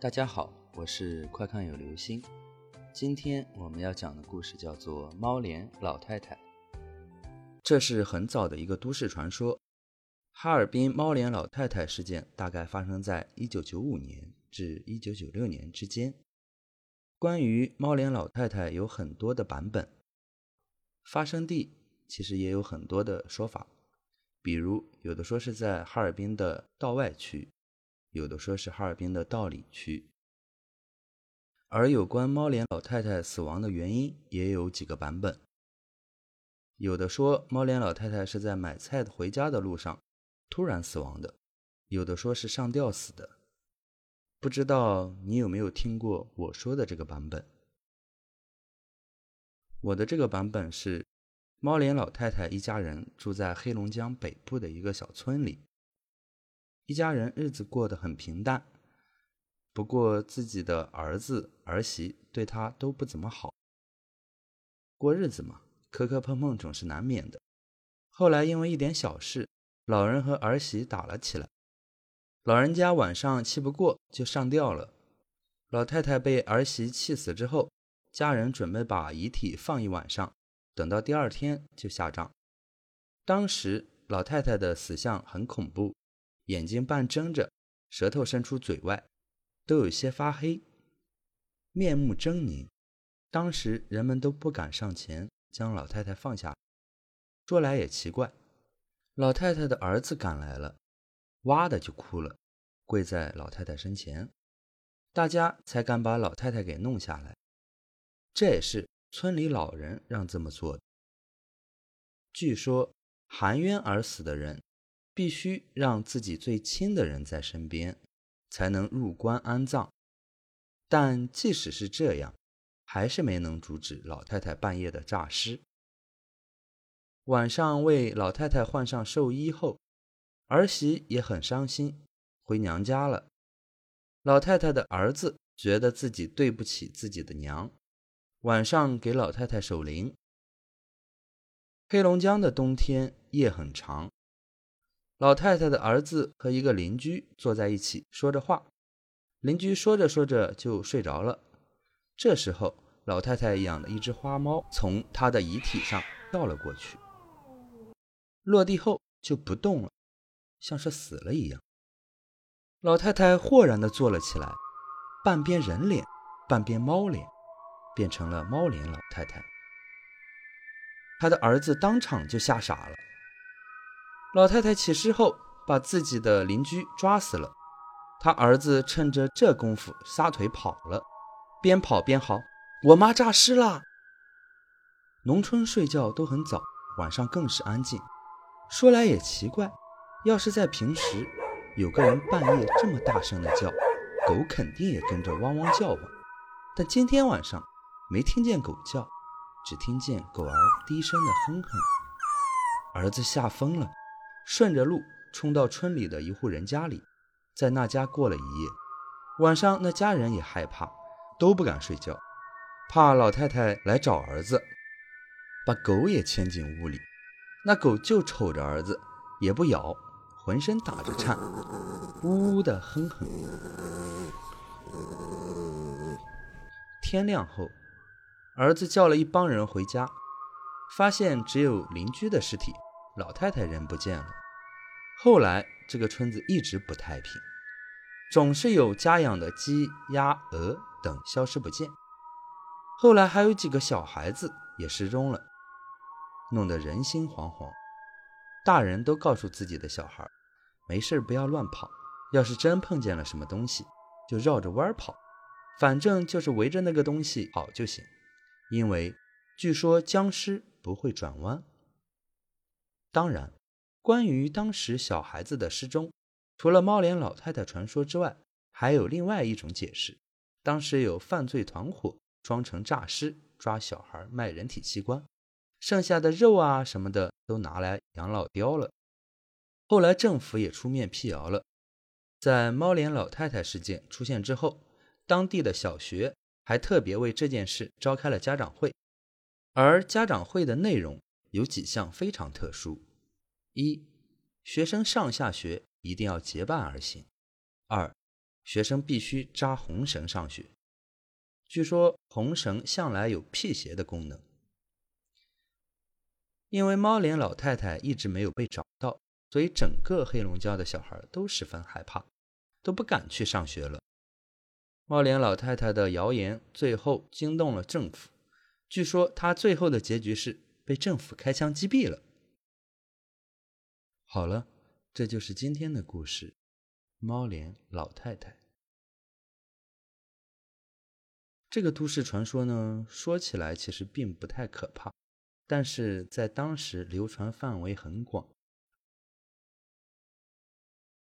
大家好，我是快看有流星。今天我们要讲的故事叫做《猫脸老太太》。这是很早的一个都市传说。哈尔滨猫脸老太太事件大概发生在1995年至1996年之间。关于猫脸老太太有很多的版本，发生地其实也有很多的说法，比如有的说是在哈尔滨的道外区。有的说是哈尔滨的道里区，而有关猫脸老太太死亡的原因也有几个版本。有的说猫脸老太太是在买菜回家的路上突然死亡的，有的说是上吊死的。不知道你有没有听过我说的这个版本？我的这个版本是猫脸老太太一家人住在黑龙江北部的一个小村里。一家人日子过得很平淡，不过自己的儿子儿媳对他都不怎么好。过日子嘛，磕磕碰碰总是难免的。后来因为一点小事，老人和儿媳打了起来。老人家晚上气不过就上吊了。老太太被儿媳气死之后，家人准备把遗体放一晚上，等到第二天就下葬。当时老太太的死相很恐怖。眼睛半睁着，舌头伸出嘴外，都有些发黑，面目狰狞。当时人们都不敢上前将老太太放下。说来也奇怪，老太太的儿子赶来了，哇的就哭了，跪在老太太身前，大家才敢把老太太给弄下来。这也是村里老人让这么做的。据说含冤而死的人。必须让自己最亲的人在身边，才能入棺安葬。但即使是这样，还是没能阻止老太太半夜的诈尸。晚上为老太太换上寿衣后，儿媳也很伤心，回娘家了。老太太的儿子觉得自己对不起自己的娘，晚上给老太太守灵。黑龙江的冬天夜很长。老太太的儿子和一个邻居坐在一起说着话，邻居说着说着就睡着了。这时候，老太太养的一只花猫从她的遗体上跳了过去，落地后就不动了，像是死了一样。老太太豁然地坐了起来，半边人脸，半边猫脸，变成了猫脸老太太。她的儿子当场就吓傻了。老太太起尸后，把自己的邻居抓死了。他儿子趁着这功夫撒腿跑了，边跑边嚎：“我妈诈尸了！”农村睡觉都很早，晚上更是安静。说来也奇怪，要是在平时，有个人半夜这么大声的叫，狗肯定也跟着汪汪叫吧。但今天晚上没听见狗叫，只听见狗儿低声的哼哼。儿子吓疯了。顺着路冲到村里的一户人家里，在那家过了一夜。晚上那家人也害怕，都不敢睡觉，怕老太太来找儿子，把狗也牵进屋里。那狗就瞅着儿子，也不咬，浑身打着颤，呜呜的哼哼。天亮后，儿子叫了一帮人回家，发现只有邻居的尸体，老太太人不见了。后来，这个村子一直不太平，总是有家养的鸡、鸭、鹅等消失不见。后来还有几个小孩子也失踪了，弄得人心惶惶。大人都告诉自己的小孩，没事不要乱跑，要是真碰见了什么东西，就绕着弯跑，反正就是围着那个东西跑就行。因为据说僵尸不会转弯。当然。关于当时小孩子的失踪，除了猫脸老太太传说之外，还有另外一种解释：当时有犯罪团伙装成诈尸，抓小孩卖人体器官，剩下的肉啊什么的都拿来养老雕了。后来政府也出面辟谣了，在猫脸老太太事件出现之后，当地的小学还特别为这件事召开了家长会，而家长会的内容有几项非常特殊。一，学生上下学一定要结伴而行；二，学生必须扎红绳上学。据说红绳向来有辟邪的功能。因为猫脸老太太一直没有被找到，所以整个黑龙江的小孩都十分害怕，都不敢去上学了。猫脸老太太的谣言最后惊动了政府，据说她最后的结局是被政府开枪击毙了。好了，这就是今天的故事。猫脸老太太，这个都市传说呢，说起来其实并不太可怕，但是在当时流传范围很广，